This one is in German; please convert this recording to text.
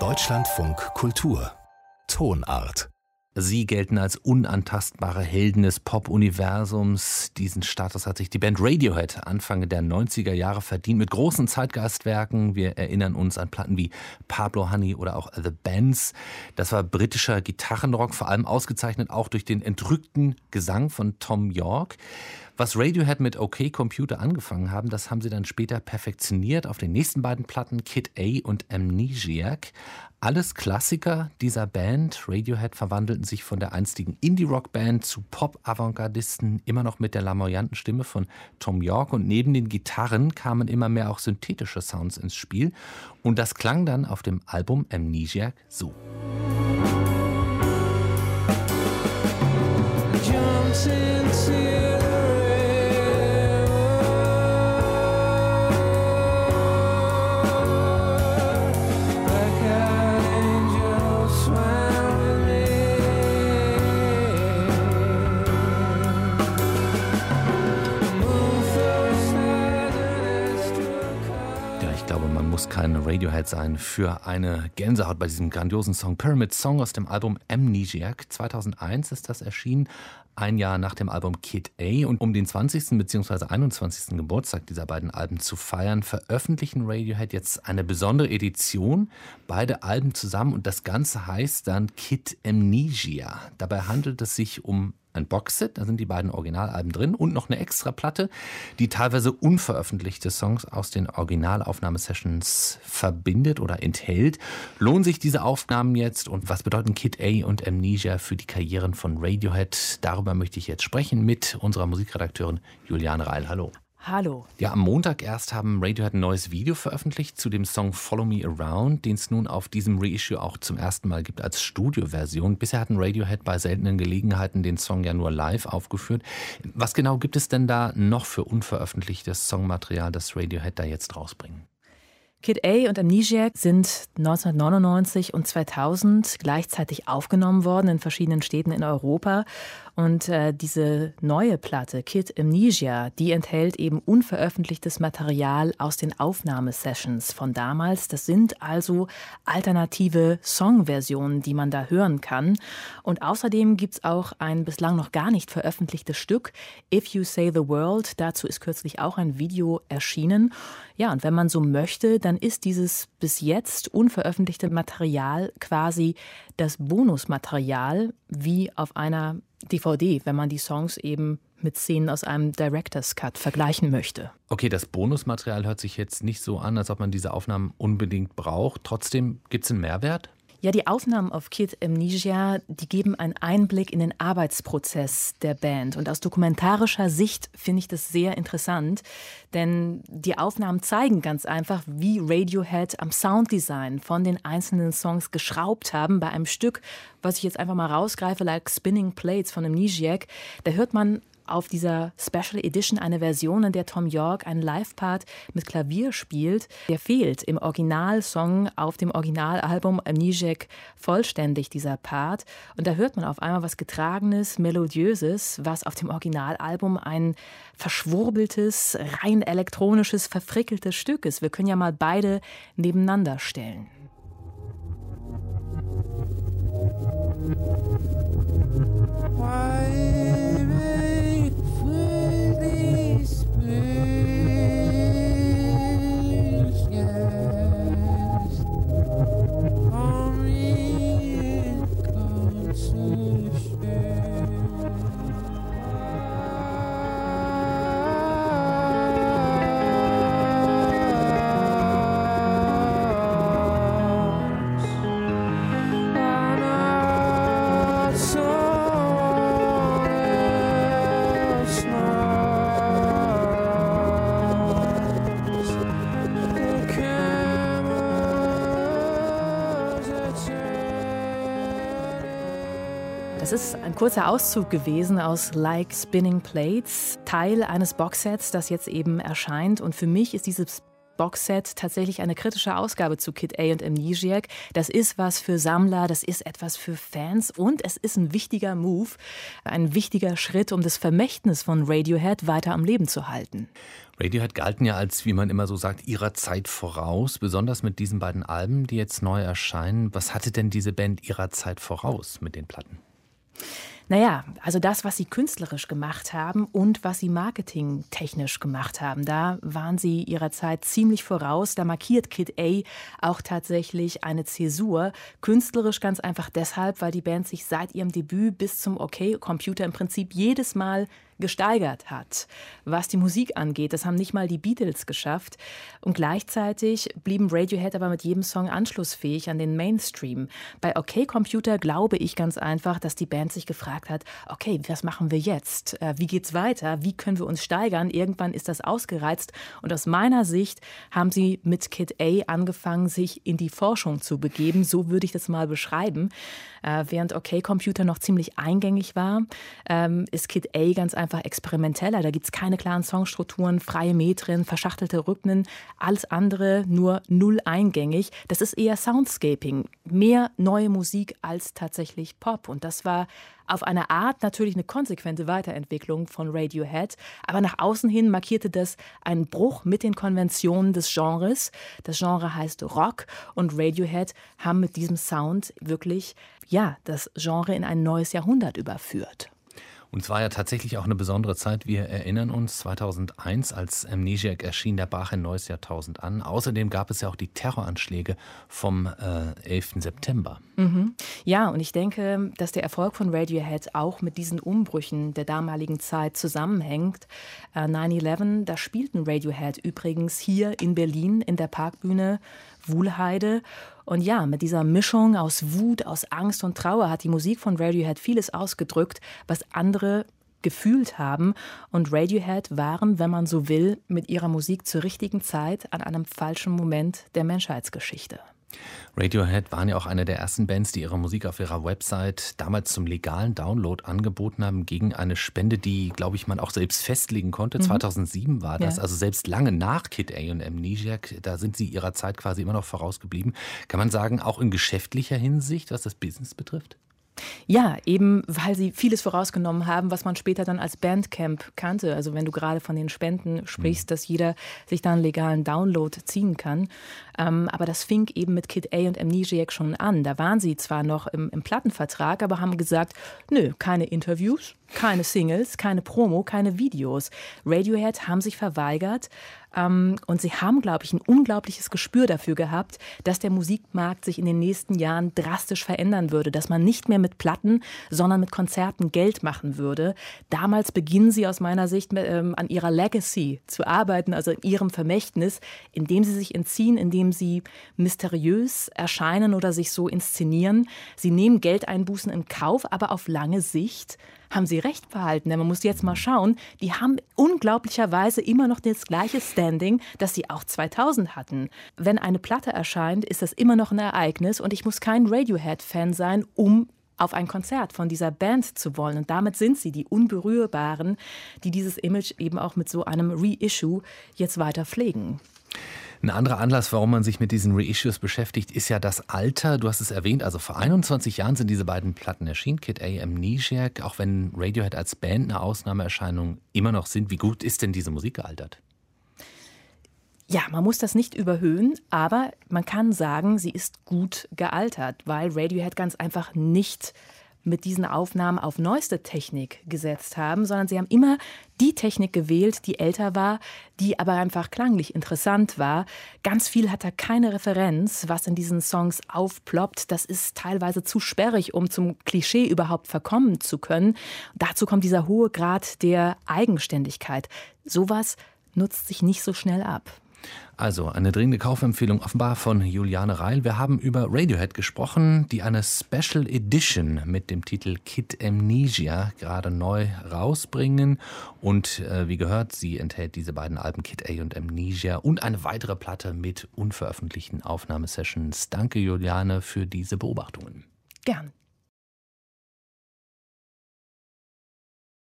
Deutschlandfunk Kultur Tonart Sie gelten als unantastbare Helden des Pop-Universums. Diesen Status hat sich die Band Radiohead Anfang der 90er Jahre verdient mit großen Zeitgeistwerken. Wir erinnern uns an Platten wie Pablo Honey oder auch The Bands. Das war britischer Gitarrenrock, vor allem ausgezeichnet auch durch den entrückten Gesang von Tom York. Was Radiohead mit OK Computer angefangen haben, das haben sie dann später perfektioniert auf den nächsten beiden Platten Kid A und Amnesiac. Alles Klassiker dieser Band. Radiohead verwandelten sich von der einstigen Indie-Rock-Band zu Pop-Avantgardisten, immer noch mit der lamoyanten Stimme von Tom York. Und neben den Gitarren kamen immer mehr auch synthetische Sounds ins Spiel. Und das klang dann auf dem Album Amnesiac so. Jumps into muss kein Radiohead sein für eine Gänsehaut bei diesem grandiosen Song Pyramid Song aus dem Album Amnesiac. 2001 ist das erschienen, ein Jahr nach dem Album Kid A. Und um den 20. bzw. 21. Geburtstag dieser beiden Alben zu feiern, veröffentlichen Radiohead jetzt eine besondere Edition, beide Alben zusammen. Und das Ganze heißt dann Kid Amnesia. Dabei handelt es sich um ein Boxset, da sind die beiden Originalalben drin und noch eine extra Platte, die teilweise unveröffentlichte Songs aus den Originalaufnahmesessions verbindet oder enthält. Lohnen sich diese Aufnahmen jetzt und was bedeuten Kid A und Amnesia für die Karrieren von Radiohead? Darüber möchte ich jetzt sprechen mit unserer Musikredakteurin Juliane Reil. Hallo. Hallo. Ja, am Montag erst haben Radiohead ein neues Video veröffentlicht zu dem Song Follow Me Around, den es nun auf diesem Reissue auch zum ersten Mal gibt als Studioversion. Bisher hatten Radiohead bei seltenen Gelegenheiten den Song ja nur live aufgeführt. Was genau gibt es denn da noch für unveröffentlichtes Songmaterial, das Radiohead da jetzt rausbringen? Kid A und Amnesiac sind 1999 und 2000 gleichzeitig aufgenommen worden in verschiedenen Städten in Europa. Und äh, diese neue Platte, Kid Amnesia, die enthält eben unveröffentlichtes Material aus den Aufnahmesessions von damals. Das sind also alternative Songversionen, die man da hören kann. Und außerdem gibt es auch ein bislang noch gar nicht veröffentlichtes Stück, If You Say the World. Dazu ist kürzlich auch ein Video erschienen. Ja, und wenn man so möchte, dann ist dieses bis jetzt unveröffentlichte Material quasi das Bonusmaterial wie auf einer DVD, wenn man die Songs eben mit Szenen aus einem Director's Cut vergleichen möchte. Okay, das Bonusmaterial hört sich jetzt nicht so an, als ob man diese Aufnahmen unbedingt braucht. Trotzdem gibt es einen Mehrwert? Ja, die Aufnahmen auf Kid Amnesia, die geben einen Einblick in den Arbeitsprozess der Band. Und aus dokumentarischer Sicht finde ich das sehr interessant, denn die Aufnahmen zeigen ganz einfach, wie Radiohead am Sounddesign von den einzelnen Songs geschraubt haben. Bei einem Stück, was ich jetzt einfach mal rausgreife, like Spinning Plates von Amnesiac, da hört man auf dieser Special Edition eine Version, in der Tom York einen Live-Part mit Klavier spielt. Der fehlt im Originalsong auf dem Originalalbum Amnesiac vollständig, dieser Part. Und da hört man auf einmal was Getragenes, Melodiöses, was auf dem Originalalbum ein verschwurbeltes, rein elektronisches, verfrickeltes Stück ist. Wir können ja mal beide nebeneinander stellen. Das ist ein kurzer Auszug gewesen aus Like Spinning Plates, Teil eines Boxsets, das jetzt eben erscheint. Und für mich ist dieses Boxset tatsächlich eine kritische Ausgabe zu Kid A und Amnesiac. Das ist was für Sammler, das ist etwas für Fans und es ist ein wichtiger Move, ein wichtiger Schritt, um das Vermächtnis von Radiohead weiter am Leben zu halten. Radiohead galten ja als, wie man immer so sagt, ihrer Zeit voraus, besonders mit diesen beiden Alben, die jetzt neu erscheinen. Was hatte denn diese Band ihrer Zeit voraus mit den Platten? Naja, also das, was sie künstlerisch gemacht haben und was sie marketingtechnisch gemacht haben, da waren sie ihrer Zeit ziemlich voraus. Da markiert Kid A auch tatsächlich eine Zäsur. Künstlerisch ganz einfach deshalb, weil die Band sich seit ihrem Debüt bis zum OK-Computer im Prinzip jedes Mal gesteigert hat, was die Musik angeht. Das haben nicht mal die Beatles geschafft. Und gleichzeitig blieben Radiohead aber mit jedem Song anschlussfähig an den Mainstream. Bei OK Computer glaube ich ganz einfach, dass die Band sich gefragt hat, okay, was machen wir jetzt? Äh, wie geht's weiter? Wie können wir uns steigern? Irgendwann ist das ausgereizt. Und aus meiner Sicht haben sie mit Kid A angefangen, sich in die Forschung zu begeben. So würde ich das mal beschreiben. Äh, während OK Computer noch ziemlich eingängig war, ähm, ist Kid A ganz einfach experimenteller. Da gibt es keine klaren Songstrukturen, freie Metren, verschachtelte Rhythmen, alles andere nur null eingängig. Das ist eher Soundscaping, mehr neue Musik als tatsächlich Pop. Und das war auf eine Art natürlich eine konsequente Weiterentwicklung von Radiohead, aber nach außen hin markierte das einen Bruch mit den Konventionen des Genres. Das Genre heißt Rock und Radiohead haben mit diesem Sound wirklich ja, das Genre in ein neues Jahrhundert überführt. Und es war ja tatsächlich auch eine besondere Zeit. Wir erinnern uns, 2001, als Amnesiac erschien, da brach ein neues Jahrtausend an. Außerdem gab es ja auch die Terroranschläge vom äh, 11. September. Mhm. Ja, und ich denke, dass der Erfolg von Radiohead auch mit diesen Umbrüchen der damaligen Zeit zusammenhängt. Äh, 9-11, da spielten Radiohead übrigens hier in Berlin in der Parkbühne Wuhlheide. Und ja, mit dieser Mischung aus Wut, aus Angst und Trauer hat die Musik von Radiohead vieles ausgedrückt, was andere gefühlt haben. Und Radiohead waren, wenn man so will, mit ihrer Musik zur richtigen Zeit an einem falschen Moment der Menschheitsgeschichte. Radiohead waren ja auch eine der ersten Bands, die ihre Musik auf ihrer Website damals zum legalen Download angeboten haben, gegen eine Spende, die, glaube ich, man auch selbst festlegen konnte. Mhm. 2007 war das, ja. also selbst lange nach Kid A und Amnesiac, da sind sie ihrer Zeit quasi immer noch vorausgeblieben. Kann man sagen, auch in geschäftlicher Hinsicht, was das Business betrifft? Ja, eben weil sie vieles vorausgenommen haben, was man später dann als Bandcamp kannte. Also wenn du gerade von den Spenden sprichst, mhm. dass jeder sich da einen legalen Download ziehen kann. Ähm, aber das fing eben mit Kid A und Amnesiac schon an. Da waren sie zwar noch im, im Plattenvertrag, aber haben gesagt, nö, keine Interviews, keine Singles, keine Promo, keine Videos. Radiohead haben sich verweigert ähm, und sie haben, glaube ich, ein unglaubliches Gespür dafür gehabt, dass der Musikmarkt sich in den nächsten Jahren drastisch verändern würde, dass man nicht mehr mit Platten, sondern mit Konzerten Geld machen würde. Damals beginnen sie aus meiner Sicht ähm, an ihrer Legacy zu arbeiten, also in ihrem Vermächtnis, indem sie sich entziehen, indem sie mysteriös erscheinen oder sich so inszenieren. Sie nehmen Geldeinbußen in Kauf, aber auf lange Sicht haben sie recht behalten. Denn man muss jetzt mal schauen, die haben unglaublicherweise immer noch das gleiche Standing, das sie auch 2000 hatten. Wenn eine Platte erscheint, ist das immer noch ein Ereignis und ich muss kein Radiohead-Fan sein, um auf ein Konzert von dieser Band zu wollen. Und damit sind sie die Unberührbaren, die dieses Image eben auch mit so einem Reissue jetzt weiter pflegen. Ein anderer Anlass, warum man sich mit diesen Reissues beschäftigt, ist ja das Alter. Du hast es erwähnt, also vor 21 Jahren sind diese beiden Platten erschienen, Kid A, Amnesiac, auch wenn Radiohead als Band eine Ausnahmeerscheinung immer noch sind. Wie gut ist denn diese Musik gealtert? Ja, man muss das nicht überhöhen, aber man kann sagen, sie ist gut gealtert, weil Radiohead ganz einfach nicht mit diesen Aufnahmen auf neueste Technik gesetzt haben, sondern sie haben immer die Technik gewählt, die älter war, die aber einfach klanglich interessant war. Ganz viel hat da keine Referenz, was in diesen Songs aufploppt. Das ist teilweise zu sperrig, um zum Klischee überhaupt verkommen zu können. Dazu kommt dieser hohe Grad der Eigenständigkeit. Sowas nutzt sich nicht so schnell ab. Also eine dringende Kaufempfehlung offenbar von Juliane Reil. Wir haben über Radiohead gesprochen, die eine Special Edition mit dem Titel Kid Amnesia gerade neu rausbringen. Und äh, wie gehört, sie enthält diese beiden Alben Kid A und Amnesia und eine weitere Platte mit unveröffentlichten Aufnahmesessions. Danke Juliane für diese Beobachtungen. Gern.